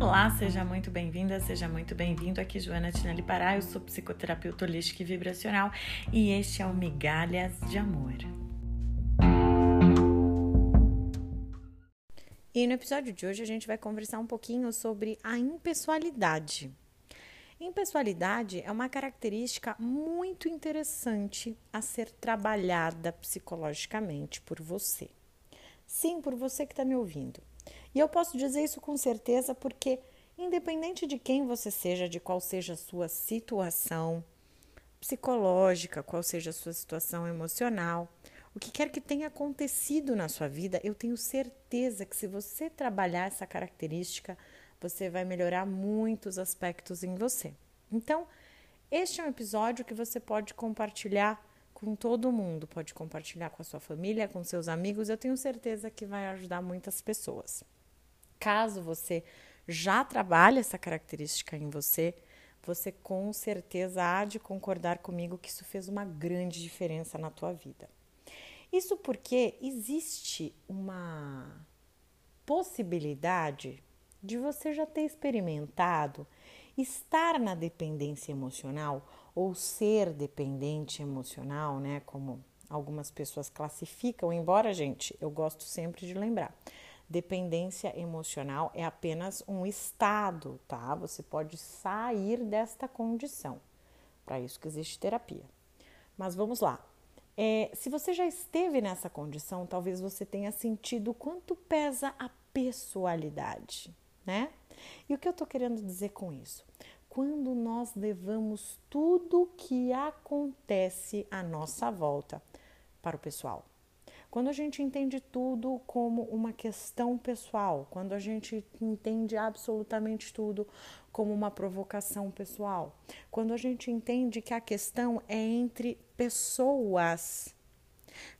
Olá, seja muito bem-vinda, seja muito bem-vindo. Aqui Joana Tinelli Pará, eu sou psicoterapeuta holística e vibracional e este é o Migalhas de Amor. E no episódio de hoje a gente vai conversar um pouquinho sobre a impessoalidade. Impessoalidade é uma característica muito interessante a ser trabalhada psicologicamente por você. Sim, por você que está me ouvindo. E eu posso dizer isso com certeza porque, independente de quem você seja, de qual seja a sua situação psicológica, qual seja a sua situação emocional, o que quer que tenha acontecido na sua vida, eu tenho certeza que se você trabalhar essa característica, você vai melhorar muitos aspectos em você. Então, este é um episódio que você pode compartilhar com todo mundo, pode compartilhar com a sua família, com seus amigos, eu tenho certeza que vai ajudar muitas pessoas. Caso você já trabalhe essa característica em você, você com certeza há de concordar comigo que isso fez uma grande diferença na tua vida. Isso porque existe uma possibilidade de você já ter experimentado estar na dependência emocional ou ser dependente emocional, né? Como algumas pessoas classificam, embora, gente, eu gosto sempre de lembrar. Dependência emocional é apenas um estado, tá? Você pode sair desta condição. Para isso que existe terapia. Mas vamos lá. É, se você já esteve nessa condição, talvez você tenha sentido quanto pesa a pessoalidade, né? E o que eu estou querendo dizer com isso? Quando nós levamos tudo que acontece à nossa volta para o pessoal. Quando a gente entende tudo como uma questão pessoal, quando a gente entende absolutamente tudo como uma provocação pessoal, quando a gente entende que a questão é entre pessoas,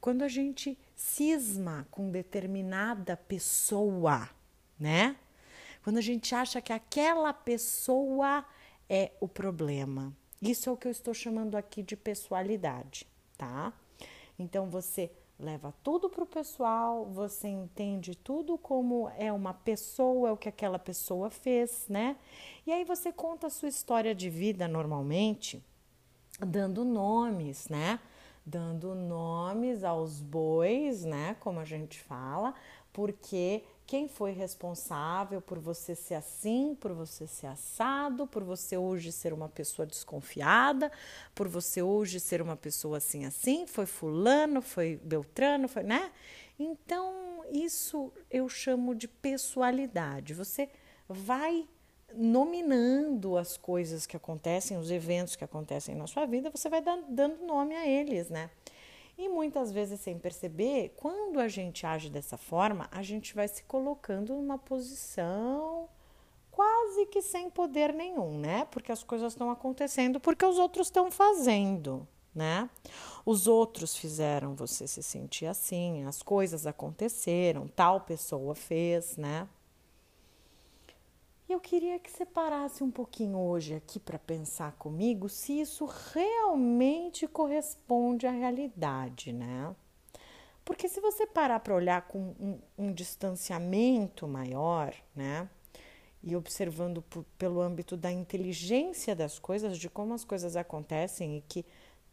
quando a gente cisma com determinada pessoa, né? Quando a gente acha que aquela pessoa é o problema. Isso é o que eu estou chamando aqui de pessoalidade, tá? Então você leva tudo para o pessoal, você entende tudo como é uma pessoa, é o que aquela pessoa fez, né? E aí você conta a sua história de vida normalmente, dando nomes, né? Dando nomes aos bois, né? Como a gente fala, porque quem foi responsável por você ser assim, por você ser assado, por você hoje ser uma pessoa desconfiada, por você hoje ser uma pessoa assim assim, foi fulano, foi Beltrano, foi, né? Então, isso eu chamo de pessoalidade. Você vai nominando as coisas que acontecem, os eventos que acontecem na sua vida, você vai dando nome a eles, né? E muitas vezes, sem perceber, quando a gente age dessa forma, a gente vai se colocando numa posição quase que sem poder nenhum, né? Porque as coisas estão acontecendo porque os outros estão fazendo, né? Os outros fizeram você se sentir assim, as coisas aconteceram, tal pessoa fez, né? E eu queria que você parasse um pouquinho hoje aqui para pensar comigo se isso realmente corresponde à realidade, né? Porque se você parar para olhar com um, um, distanciamento maior, né? E observando por, pelo âmbito da inteligência das coisas, de como as coisas acontecem e que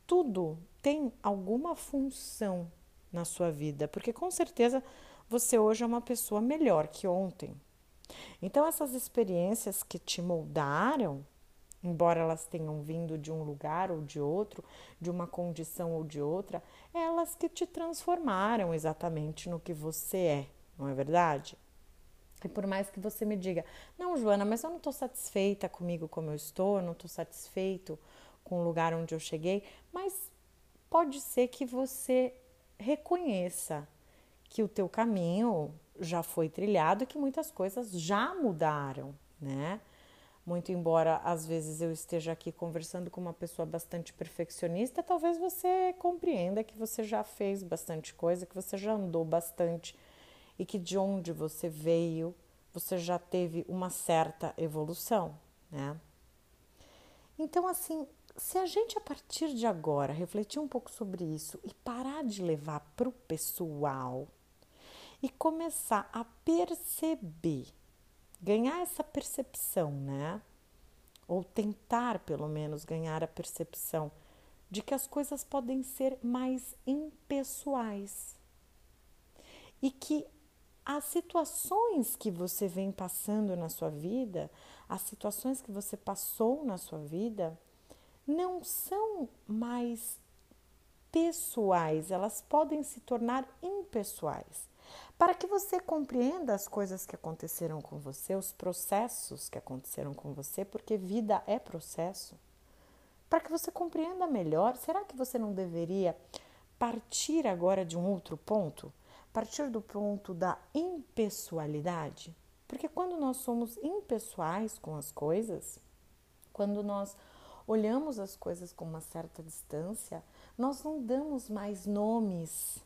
tudo tem alguma função na sua vida, porque com certeza você hoje é uma pessoa melhor que ontem, então, essas experiências que te moldaram, embora elas tenham vindo de um lugar ou de outro, de uma condição ou de outra, elas que te transformaram exatamente no que você é, não é verdade? E por mais que você me diga, não, Joana, mas eu não estou satisfeita comigo como eu estou, eu não estou satisfeito com o lugar onde eu cheguei, mas pode ser que você reconheça que o teu caminho já foi trilhado e que muitas coisas já mudaram, né? Muito embora às vezes eu esteja aqui conversando com uma pessoa bastante perfeccionista, talvez você compreenda que você já fez bastante coisa, que você já andou bastante e que de onde você veio, você já teve uma certa evolução, né? Então, assim, se a gente a partir de agora refletir um pouco sobre isso e parar de levar para o pessoal, e começar a perceber ganhar essa percepção, né? Ou tentar, pelo menos, ganhar a percepção de que as coisas podem ser mais impessoais e que as situações que você vem passando na sua vida, as situações que você passou na sua vida, não são mais pessoais, elas podem se tornar impessoais. Para que você compreenda as coisas que aconteceram com você, os processos que aconteceram com você, porque vida é processo. Para que você compreenda melhor, será que você não deveria partir agora de um outro ponto? Partir do ponto da impessoalidade? Porque quando nós somos impessoais com as coisas, quando nós olhamos as coisas com uma certa distância, nós não damos mais nomes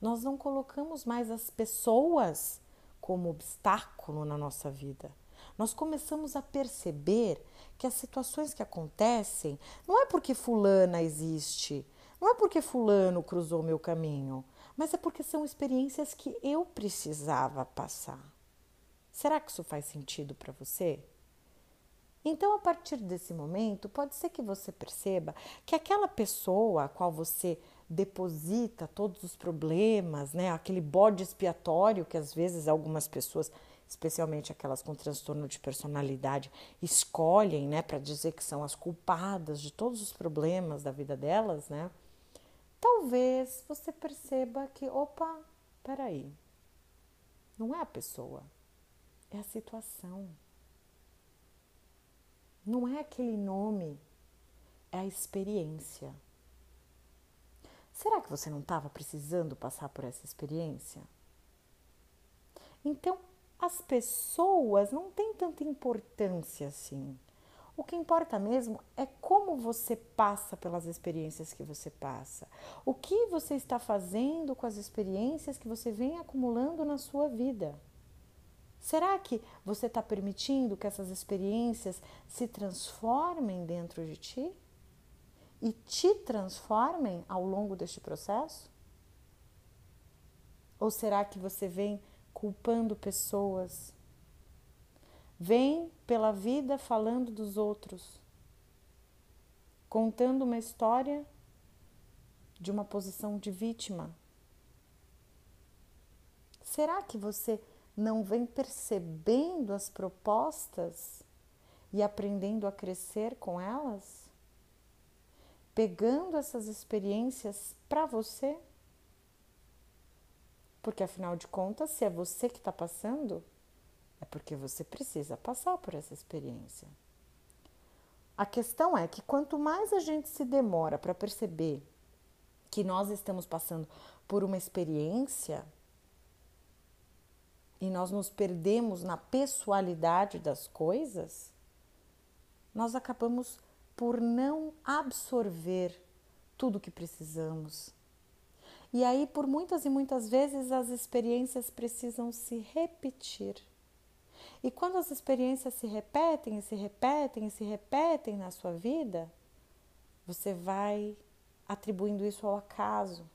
nós não colocamos mais as pessoas como obstáculo na nossa vida. Nós começamos a perceber que as situações que acontecem não é porque Fulana existe, não é porque Fulano cruzou meu caminho, mas é porque são experiências que eu precisava passar. Será que isso faz sentido para você? Então, a partir desse momento, pode ser que você perceba que aquela pessoa a qual você deposita todos os problemas, né? Aquele bode expiatório que às vezes algumas pessoas, especialmente aquelas com transtorno de personalidade, escolhem, né, para dizer que são as culpadas de todos os problemas da vida delas, né? Talvez você perceba que, opa, peraí, não é a pessoa, é a situação. Não é aquele nome, é a experiência. Será que você não estava precisando passar por essa experiência? Então, as pessoas não têm tanta importância assim. O que importa mesmo é como você passa pelas experiências que você passa. O que você está fazendo com as experiências que você vem acumulando na sua vida. Será que você está permitindo que essas experiências se transformem dentro de ti? E te transformem ao longo deste processo? Ou será que você vem culpando pessoas? Vem pela vida falando dos outros, contando uma história de uma posição de vítima? Será que você não vem percebendo as propostas e aprendendo a crescer com elas? Pegando essas experiências para você? Porque afinal de contas, se é você que está passando, é porque você precisa passar por essa experiência. A questão é que quanto mais a gente se demora para perceber que nós estamos passando por uma experiência e nós nos perdemos na pessoalidade das coisas, nós acabamos por não absorver tudo o que precisamos. E aí, por muitas e muitas vezes, as experiências precisam se repetir. E quando as experiências se repetem e se repetem e se repetem na sua vida, você vai atribuindo isso ao acaso,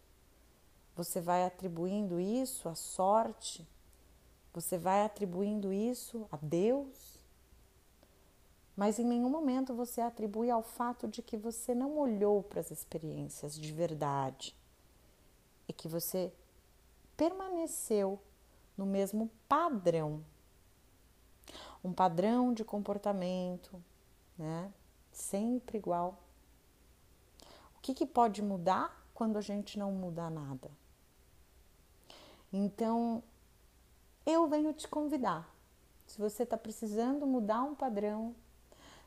você vai atribuindo isso à sorte, você vai atribuindo isso a Deus, mas em nenhum momento você atribui ao fato de que você não olhou para as experiências de verdade e que você permaneceu no mesmo padrão. Um padrão de comportamento, né? Sempre igual. O que, que pode mudar quando a gente não muda nada? Então, eu venho te convidar. Se você está precisando mudar um padrão,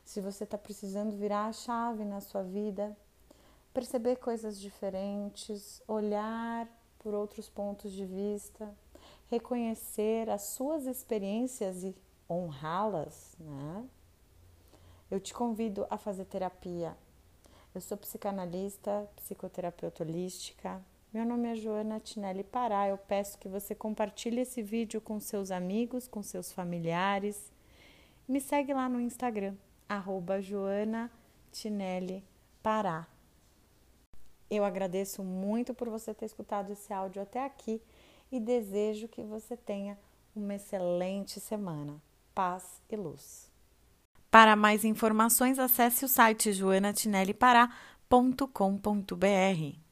se você está precisando virar a chave na sua vida, perceber coisas diferentes, olhar por outros pontos de vista, reconhecer as suas experiências e honrá-las, né? Eu te convido a fazer terapia. Eu sou psicanalista, psicoterapeuta holística. Meu nome é Joana Tinelli Pará. Eu peço que você compartilhe esse vídeo com seus amigos, com seus familiares. Me segue lá no Instagram, arroba Joana Tinelli Pará. Eu agradeço muito por você ter escutado esse áudio até aqui e desejo que você tenha uma excelente semana. paz e luz. Para mais informações, acesse o site joanatinellipará.com.br.